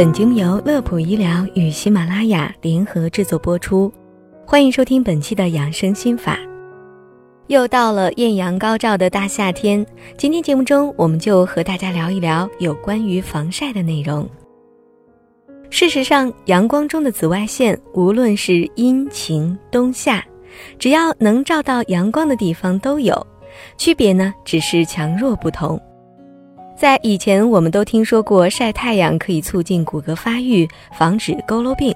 本节目由乐普医疗与喜马拉雅联合制作播出，欢迎收听本期的养生心法。又到了艳阳高照的大夏天，今天节目中我们就和大家聊一聊有关于防晒的内容。事实上，阳光中的紫外线，无论是阴晴冬夏，只要能照到阳光的地方都有，区别呢只是强弱不同。在以前，我们都听说过晒太阳可以促进骨骼发育，防止佝偻病，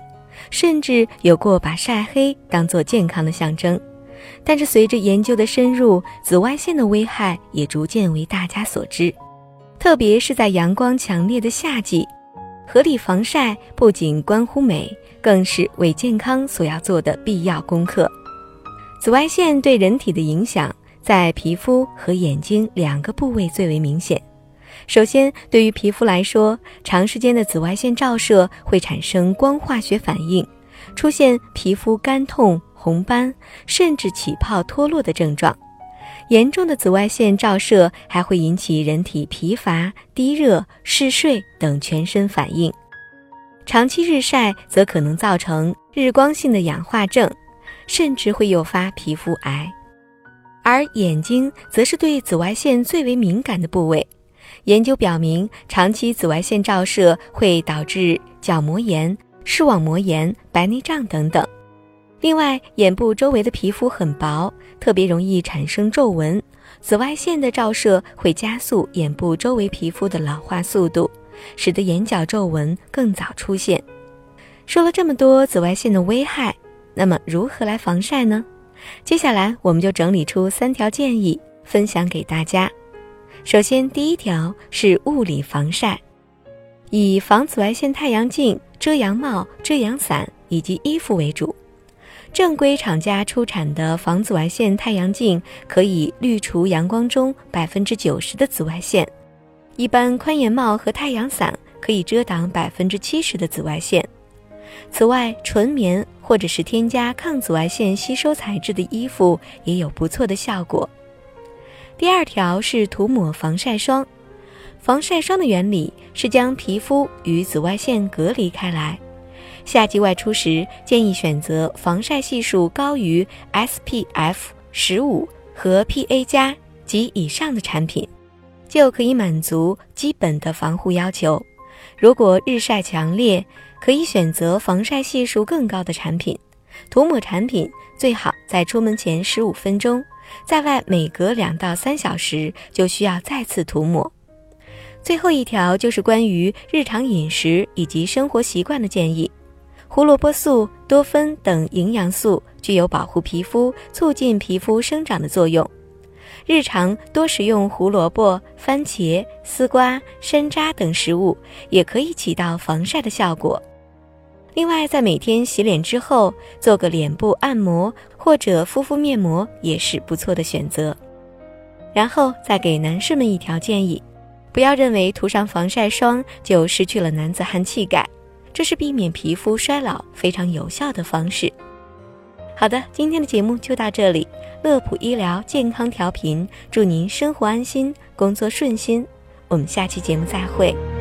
甚至有过把晒黑当做健康的象征。但是，随着研究的深入，紫外线的危害也逐渐为大家所知。特别是在阳光强烈的夏季，合理防晒不仅关乎美，更是为健康所要做的必要功课。紫外线对人体的影响，在皮肤和眼睛两个部位最为明显。首先，对于皮肤来说，长时间的紫外线照射会产生光化学反应，出现皮肤干痛、红斑，甚至起泡脱落的症状。严重的紫外线照射还会引起人体疲乏、低热、嗜睡等全身反应。长期日晒则可能造成日光性的氧化症，甚至会诱发皮肤癌。而眼睛则是对紫外线最为敏感的部位。研究表明，长期紫外线照射会导致角膜炎、视网膜炎、白内障等等。另外，眼部周围的皮肤很薄，特别容易产生皱纹。紫外线的照射会加速眼部周围皮肤的老化速度，使得眼角皱纹更早出现。说了这么多紫外线的危害，那么如何来防晒呢？接下来我们就整理出三条建议，分享给大家。首先，第一条是物理防晒，以防紫外线太阳镜、遮阳帽、遮阳伞以及衣服为主。正规厂家出产的防紫外线太阳镜可以滤除阳光中百分之九十的紫外线，一般宽檐帽和太阳伞可以遮挡百分之七十的紫外线。此外，纯棉或者是添加抗紫外线吸收材质的衣服也有不错的效果。第二条是涂抹防晒霜。防晒霜的原理是将皮肤与紫外线隔离开来。夏季外出时，建议选择防晒系数高于 SPF 十五和 PA 加及以上的产品，就可以满足基本的防护要求。如果日晒强烈，可以选择防晒系数更高的产品。涂抹产品最好在出门前十五分钟。在外每隔两到三小时就需要再次涂抹。最后一条就是关于日常饮食以及生活习惯的建议。胡萝卜素、多酚等营养素具有保护皮肤、促进皮肤生长的作用。日常多食用胡萝卜、番茄、丝瓜、山楂等食物，也可以起到防晒的效果。另外，在每天洗脸之后做个脸部按摩或者敷敷面膜也是不错的选择。然后再给男士们一条建议：不要认为涂上防晒霜就失去了男子汉气概，这是避免皮肤衰老非常有效的方式。好的，今天的节目就到这里。乐普医疗健康调频，祝您生活安心，工作顺心。我们下期节目再会。